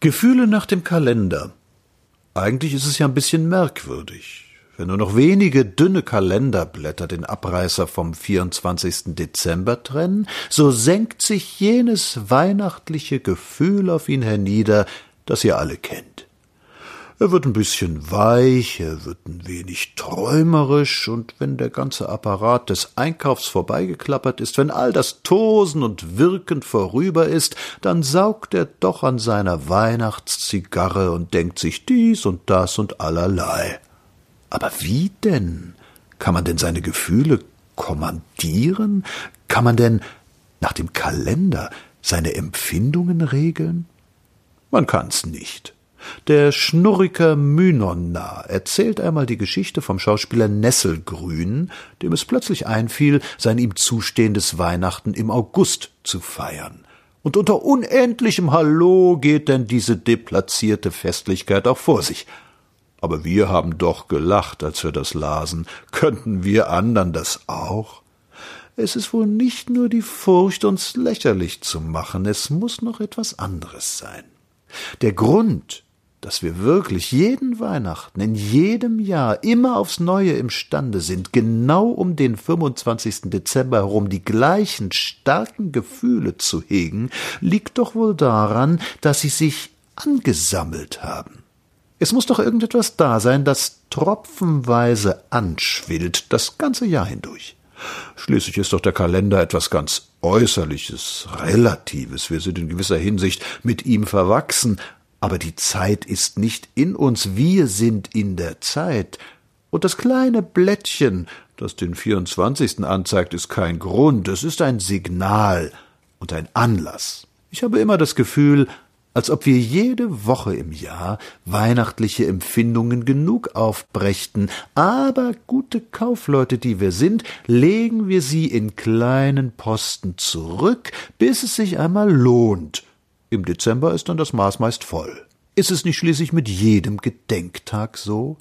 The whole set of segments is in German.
Gefühle nach dem Kalender. Eigentlich ist es ja ein bisschen merkwürdig. Wenn nur noch wenige dünne Kalenderblätter den Abreißer vom 24. Dezember trennen, so senkt sich jenes weihnachtliche Gefühl auf ihn hernieder, das ihr alle kennt. Er wird ein bisschen weich, er wird ein wenig träumerisch, und wenn der ganze Apparat des Einkaufs vorbeigeklappert ist, wenn all das Tosen und Wirken vorüber ist, dann saugt er doch an seiner Weihnachtszigarre und denkt sich dies und das und allerlei. Aber wie denn? Kann man denn seine Gefühle kommandieren? Kann man denn nach dem Kalender seine Empfindungen regeln? Man kann's nicht. Der Schnurriker Mynonna erzählt einmal die Geschichte vom Schauspieler Nesselgrün, dem es plötzlich einfiel, sein ihm zustehendes Weihnachten im August zu feiern. Und unter unendlichem Hallo geht denn diese deplatzierte Festlichkeit auch vor sich. Aber wir haben doch gelacht, als wir das lasen. Könnten wir andern das auch? Es ist wohl nicht nur die Furcht, uns lächerlich zu machen, es muss noch etwas anderes sein. Der Grund, dass wir wirklich jeden Weihnachten in jedem Jahr immer aufs Neue imstande sind, genau um den 25. Dezember herum die gleichen starken Gefühle zu hegen, liegt doch wohl daran, dass sie sich angesammelt haben. Es muss doch irgendetwas da sein, das tropfenweise anschwillt, das ganze Jahr hindurch. Schließlich ist doch der Kalender etwas ganz Äußerliches, Relatives. Wir sind in gewisser Hinsicht mit ihm verwachsen, aber die Zeit ist nicht in uns, wir sind in der Zeit. Und das kleine Blättchen, das den 24. anzeigt, ist kein Grund, es ist ein Signal und ein Anlass. Ich habe immer das Gefühl, als ob wir jede Woche im Jahr weihnachtliche Empfindungen genug aufbrächten, aber gute Kaufleute, die wir sind, legen wir sie in kleinen Posten zurück, bis es sich einmal lohnt, im Dezember ist dann das Maß meist voll. Ist es nicht schließlich mit jedem Gedenktag so?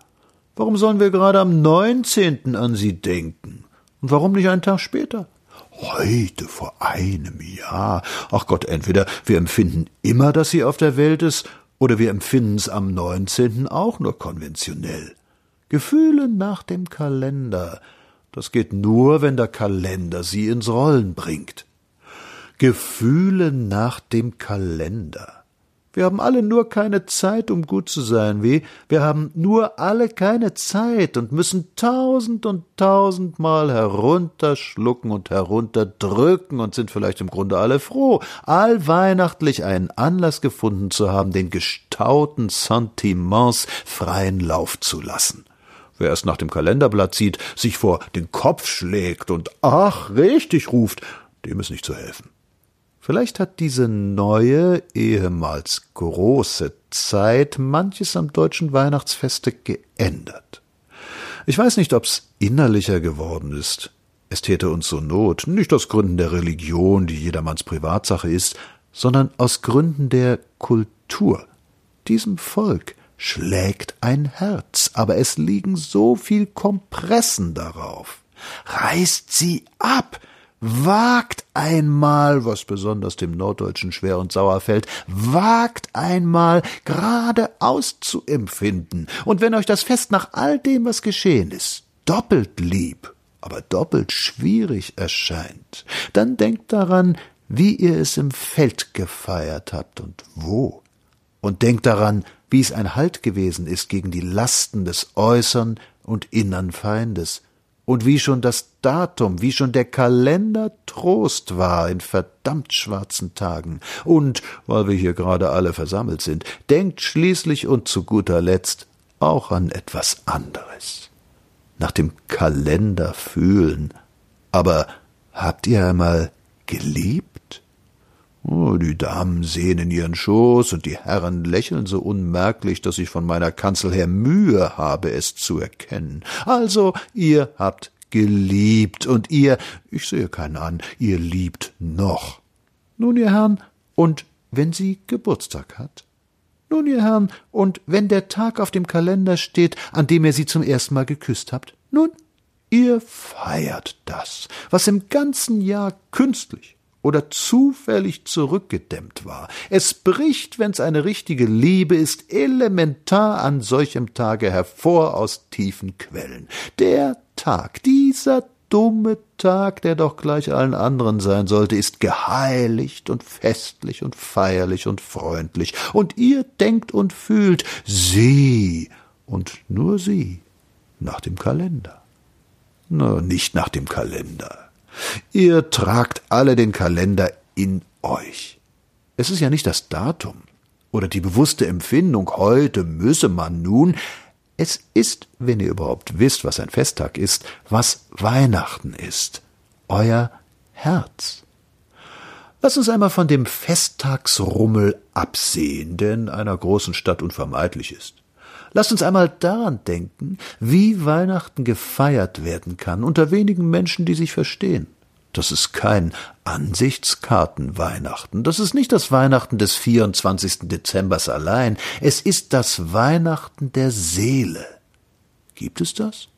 Warum sollen wir gerade am 19. an sie denken? Und warum nicht einen Tag später? Heute vor einem Jahr. Ach Gott, entweder wir empfinden immer, dass sie auf der Welt ist, oder wir empfinden es am 19. auch nur konventionell. Gefühle nach dem Kalender. Das geht nur, wenn der Kalender sie ins Rollen bringt. Gefühle nach dem Kalender. Wir haben alle nur keine Zeit, um gut zu sein, wie? Wir haben nur alle keine Zeit und müssen tausend und tausendmal herunterschlucken und herunterdrücken und sind vielleicht im Grunde alle froh, allweihnachtlich einen Anlass gefunden zu haben, den gestauten Sentiments freien Lauf zu lassen. Wer es nach dem Kalenderblatt sieht, sich vor den Kopf schlägt und ach, richtig ruft, dem ist nicht zu helfen. Vielleicht hat diese neue, ehemals große Zeit manches am deutschen Weihnachtsfeste geändert. Ich weiß nicht, ob's innerlicher geworden ist. Es täte uns so Not, nicht aus Gründen der Religion, die jedermanns Privatsache ist, sondern aus Gründen der Kultur. Diesem Volk schlägt ein Herz, aber es liegen so viel Kompressen darauf. Reißt sie ab, Wagt einmal, was besonders dem Norddeutschen schwer und sauer fällt, wagt einmal geradeaus zu empfinden. Und wenn euch das Fest nach all dem, was geschehen ist, doppelt lieb, aber doppelt schwierig erscheint, dann denkt daran, wie ihr es im Feld gefeiert habt und wo. Und denkt daran, wie es ein Halt gewesen ist gegen die Lasten des äußern und innern Feindes, und wie schon das Datum, wie schon der Kalender Trost war in verdammt schwarzen Tagen. Und, weil wir hier gerade alle versammelt sind, denkt schließlich und zu guter Letzt auch an etwas anderes. Nach dem Kalender fühlen. Aber habt ihr einmal geliebt? Oh, die Damen sehen in ihren Schoß und die Herren lächeln so unmerklich, dass ich von meiner Kanzel her Mühe habe, es zu erkennen. Also, ihr habt geliebt und ihr, ich sehe keinen an, ihr liebt noch. Nun, ihr Herren, und wenn sie Geburtstag hat? Nun, ihr Herren, und wenn der Tag auf dem Kalender steht, an dem ihr sie zum ersten Mal geküsst habt? Nun, ihr feiert das, was im ganzen Jahr künstlich oder zufällig zurückgedämmt war. Es bricht, wenn's eine richtige Liebe ist, elementar an solchem Tage hervor aus tiefen Quellen. Der Tag, dieser dumme Tag, der doch gleich allen anderen sein sollte, ist geheiligt und festlich und feierlich und freundlich, und ihr denkt und fühlt, sie und nur sie, nach dem Kalender. Na, nicht nach dem Kalender. Ihr tragt alle den Kalender in euch. Es ist ja nicht das Datum oder die bewusste Empfindung, heute müsse man nun, es ist, wenn ihr überhaupt wisst, was ein Festtag ist, was Weihnachten ist. Euer Herz. Lass uns einmal von dem Festtagsrummel absehen, der in einer großen Stadt unvermeidlich ist. Lasst uns einmal daran denken, wie Weihnachten gefeiert werden kann unter wenigen Menschen, die sich verstehen. Das ist kein Ansichtskartenweihnachten. Das ist nicht das Weihnachten des 24. Dezembers allein. Es ist das Weihnachten der Seele. Gibt es das?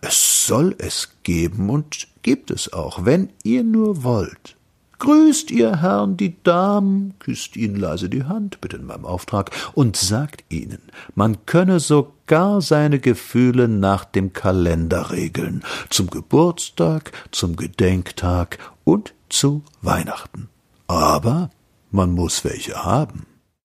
Es soll es geben und gibt es auch, wenn ihr nur wollt. Grüßt ihr Herrn die Damen, küsst ihnen leise die Hand, bitte in meinem Auftrag, und sagt ihnen, man könne sogar seine Gefühle nach dem Kalender regeln, zum Geburtstag, zum Gedenktag und zu Weihnachten. Aber man muss welche haben.